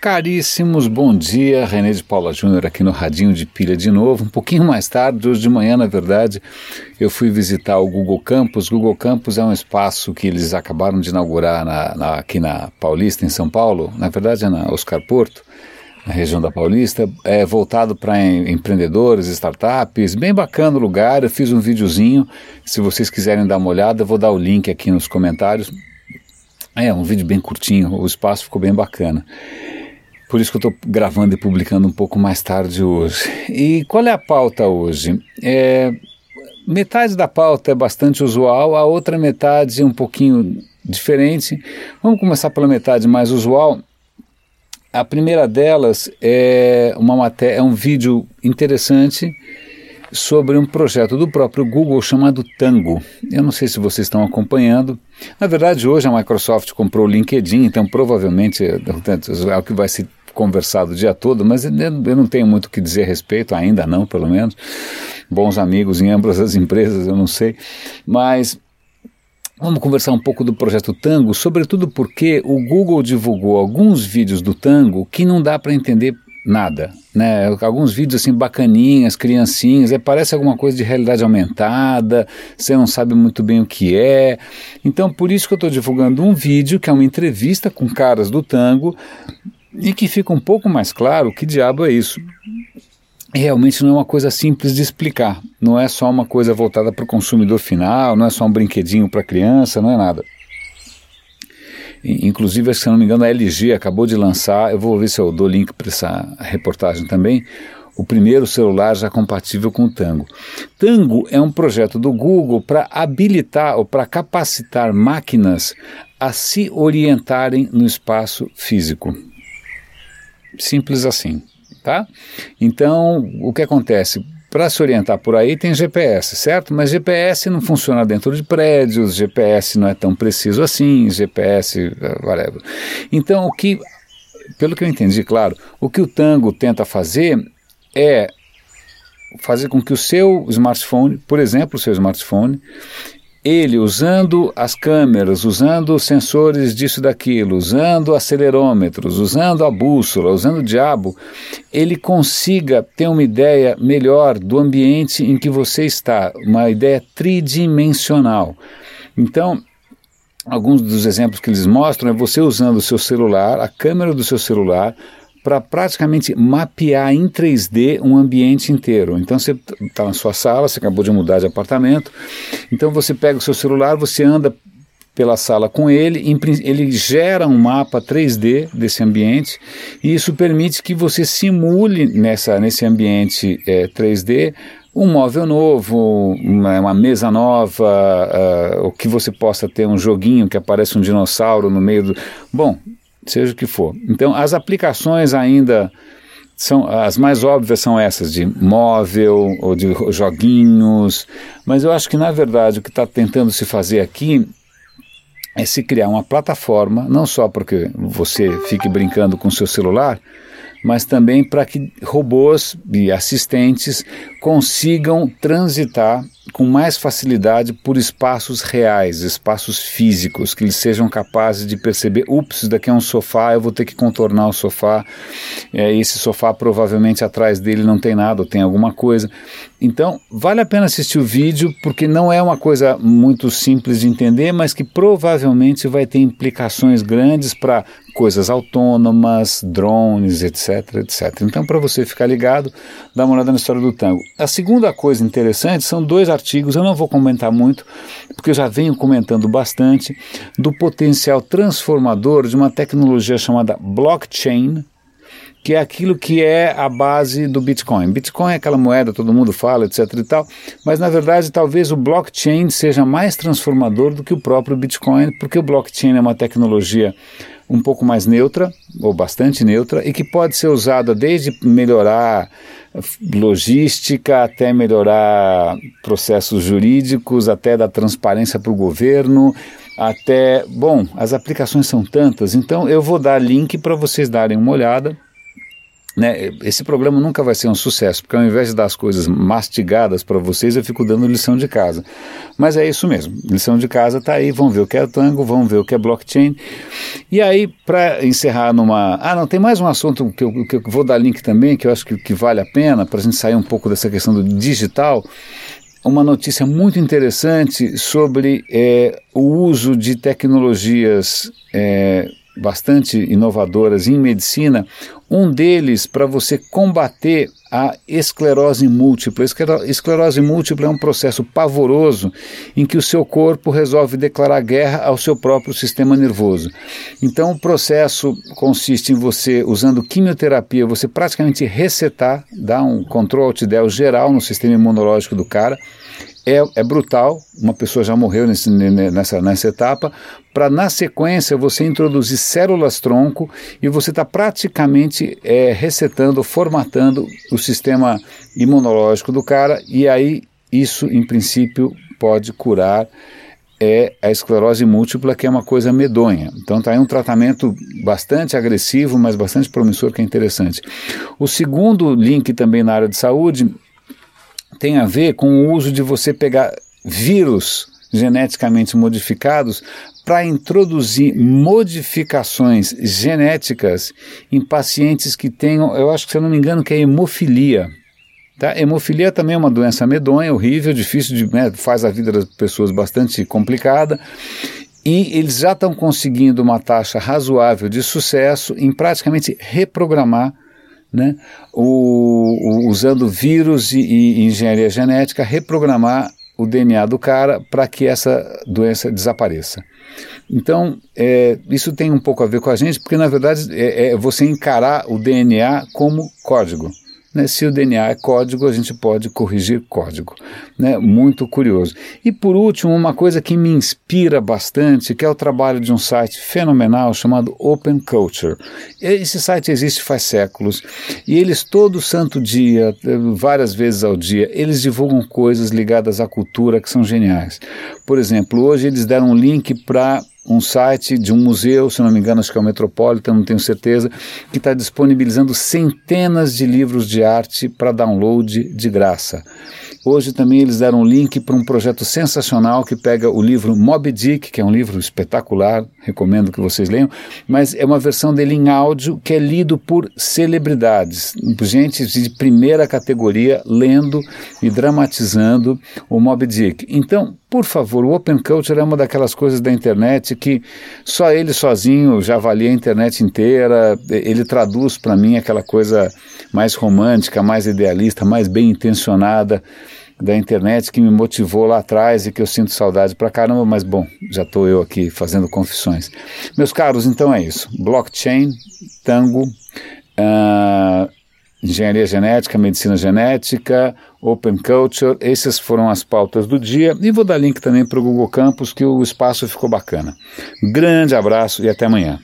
Caríssimos, bom dia. René de Paula Júnior aqui no Radinho de Pilha de novo. Um pouquinho mais tarde, hoje de manhã, na verdade, eu fui visitar o Google Campus. Google Campus é um espaço que eles acabaram de inaugurar na, na, aqui na Paulista, em São Paulo. Na verdade, é na Oscar Porto, na região da Paulista. É voltado para empreendedores, startups. Bem bacana o lugar. Eu fiz um videozinho. Se vocês quiserem dar uma olhada, eu vou dar o link aqui nos comentários. É um vídeo bem curtinho, o espaço ficou bem bacana. Por isso que eu estou gravando e publicando um pouco mais tarde hoje. E qual é a pauta hoje? É, metade da pauta é bastante usual, a outra metade é um pouquinho diferente. Vamos começar pela metade mais usual. A primeira delas é uma matéria, é um vídeo interessante sobre um projeto do próprio Google chamado Tango. Eu não sei se vocês estão acompanhando. Na verdade, hoje a Microsoft comprou o LinkedIn, então provavelmente é o que vai se conversado o dia todo, mas eu não tenho muito o que dizer a respeito, ainda não, pelo menos. Bons amigos em ambas as empresas, eu não sei. Mas Vamos conversar um pouco do projeto Tango, sobretudo porque o Google divulgou alguns vídeos do Tango que não dá para entender nada, né? Alguns vídeos assim bacaninhas, criancinhas, é, parece alguma coisa de realidade aumentada, você não sabe muito bem o que é. Então, por isso que eu estou divulgando um vídeo que é uma entrevista com caras do tango e que fica um pouco mais claro que diabo é isso. Realmente não é uma coisa simples de explicar, não é só uma coisa voltada para o consumidor final, não é só um brinquedinho para criança, não é nada. Inclusive, se não me engano, a LG acabou de lançar, eu vou ver se eu dou link para essa reportagem também, o primeiro celular já compatível com o Tango. Tango é um projeto do Google para habilitar ou para capacitar máquinas a se orientarem no espaço físico. Simples assim, tá? Então, o que acontece? Para se orientar por aí tem GPS, certo? Mas GPS não funciona dentro de prédios, GPS não é tão preciso assim, GPS, whatever. Então, o que, pelo que eu entendi, claro, o que o Tango tenta fazer é fazer com que o seu smartphone, por exemplo, o seu smartphone, ele usando as câmeras, usando sensores disso daquilo, usando acelerômetros, usando a bússola, usando o diabo, ele consiga ter uma ideia melhor do ambiente em que você está, uma ideia tridimensional. Então, alguns dos exemplos que eles mostram é você usando o seu celular, a câmera do seu celular, para praticamente mapear em 3D um ambiente inteiro. Então você está na sua sala, você acabou de mudar de apartamento, então você pega o seu celular, você anda pela sala com ele, ele gera um mapa 3D desse ambiente e isso permite que você simule nessa, nesse ambiente é, 3D um móvel novo, uma, uma mesa nova, uh, ou que você possa ter um joguinho que aparece um dinossauro no meio do. Bom, seja o que for. Então, as aplicações ainda são as mais óbvias são essas de móvel ou de joguinhos, mas eu acho que na verdade o que está tentando se fazer aqui é se criar uma plataforma, não só porque você fique brincando com seu celular, mas também para que robôs e assistentes consigam transitar com mais facilidade por espaços reais, espaços físicos, que eles sejam capazes de perceber, ups, daqui é um sofá, eu vou ter que contornar o sofá, é, esse sofá provavelmente atrás dele não tem nada, ou tem alguma coisa. Então, vale a pena assistir o vídeo, porque não é uma coisa muito simples de entender, mas que provavelmente vai ter implicações grandes para coisas autônomas, drones, etc, etc. Então, para você ficar ligado, dá uma olhada na história do tango. A segunda coisa interessante são dois artigos, eu não vou comentar muito, porque eu já venho comentando bastante, do potencial transformador de uma tecnologia chamada blockchain, que é aquilo que é a base do Bitcoin. Bitcoin é aquela moeda, todo mundo fala, etc e tal, mas na verdade talvez o blockchain seja mais transformador do que o próprio Bitcoin, porque o blockchain é uma tecnologia um pouco mais neutra, ou bastante neutra, e que pode ser usada desde melhorar logística até melhorar processos jurídicos, até dar transparência para o governo, até. Bom, as aplicações são tantas, então eu vou dar link para vocês darem uma olhada né, esse programa nunca vai ser um sucesso, porque ao invés de dar as coisas mastigadas para vocês, eu fico dando lição de casa. Mas é isso mesmo, lição de casa está aí, vamos ver o que é Tango, vamos ver o que é blockchain. E aí, para encerrar numa... Ah, não, tem mais um assunto que eu, que eu vou dar link também, que eu acho que, que vale a pena, para a gente sair um pouco dessa questão do digital, uma notícia muito interessante sobre é, o uso de tecnologias é, bastante inovadoras em medicina, um deles para você combater a esclerose múltipla. Esclerose múltipla é um processo pavoroso em que o seu corpo resolve declarar guerra ao seu próprio sistema nervoso. Então, o processo consiste em você, usando quimioterapia, você praticamente resetar, dar um control alt del geral no sistema imunológico do cara é, é brutal, uma pessoa já morreu nesse, nessa, nessa etapa, para na sequência você introduzir células-tronco e você está praticamente é, resetando, formatando o sistema imunológico do cara, e aí isso, em princípio, pode curar é a esclerose múltipla, que é uma coisa medonha. Então está aí um tratamento bastante agressivo, mas bastante promissor, que é interessante. O segundo link também na área de saúde tem a ver com o uso de você pegar vírus geneticamente modificados para introduzir modificações genéticas em pacientes que tenham, eu acho que se eu não me engano, que é hemofilia. Tá? Hemofilia também é uma doença medonha, horrível, difícil de, né, faz a vida das pessoas bastante complicada. E eles já estão conseguindo uma taxa razoável de sucesso em praticamente reprogramar né, o, o, usando vírus e, e, engenharia genética, reprogramar o DNA do cara para que essa doença desapareça. Então, é, isso tem um pouco a ver com a gente, porque na verdade é, é você encarar o DNA como código. Né? Se o DNA é código, a gente pode corrigir código. Né? Muito curioso. E por último, uma coisa que me inspira bastante, que é o trabalho de um site fenomenal chamado Open Culture. Esse site existe faz séculos e eles todo santo dia, várias vezes ao dia, eles divulgam coisas ligadas à cultura que são geniais. Por exemplo, hoje eles deram um link para um site de um museu, se não me engano, acho que é o Metropolitan, não tenho certeza, que está disponibilizando centenas de livros de arte para download de graça. Hoje também eles deram um link para um projeto sensacional que pega o livro Moby Dick, que é um livro espetacular, recomendo que vocês leiam, mas é uma versão dele em áudio que é lido por celebridades, gente de primeira categoria lendo e dramatizando o Moby Dick. Então, por favor, o Open Culture é uma daquelas coisas da internet que só ele sozinho já valia a internet inteira. Ele traduz para mim aquela coisa mais romântica, mais idealista, mais bem intencionada da internet que me motivou lá atrás e que eu sinto saudade pra caramba, mas bom, já estou eu aqui fazendo confissões. Meus caros, então é isso. Blockchain, Tango, uh, engenharia genética, medicina genética, open culture, essas foram as pautas do dia e vou dar link também para o Google Campus que o espaço ficou bacana. Grande abraço e até amanhã.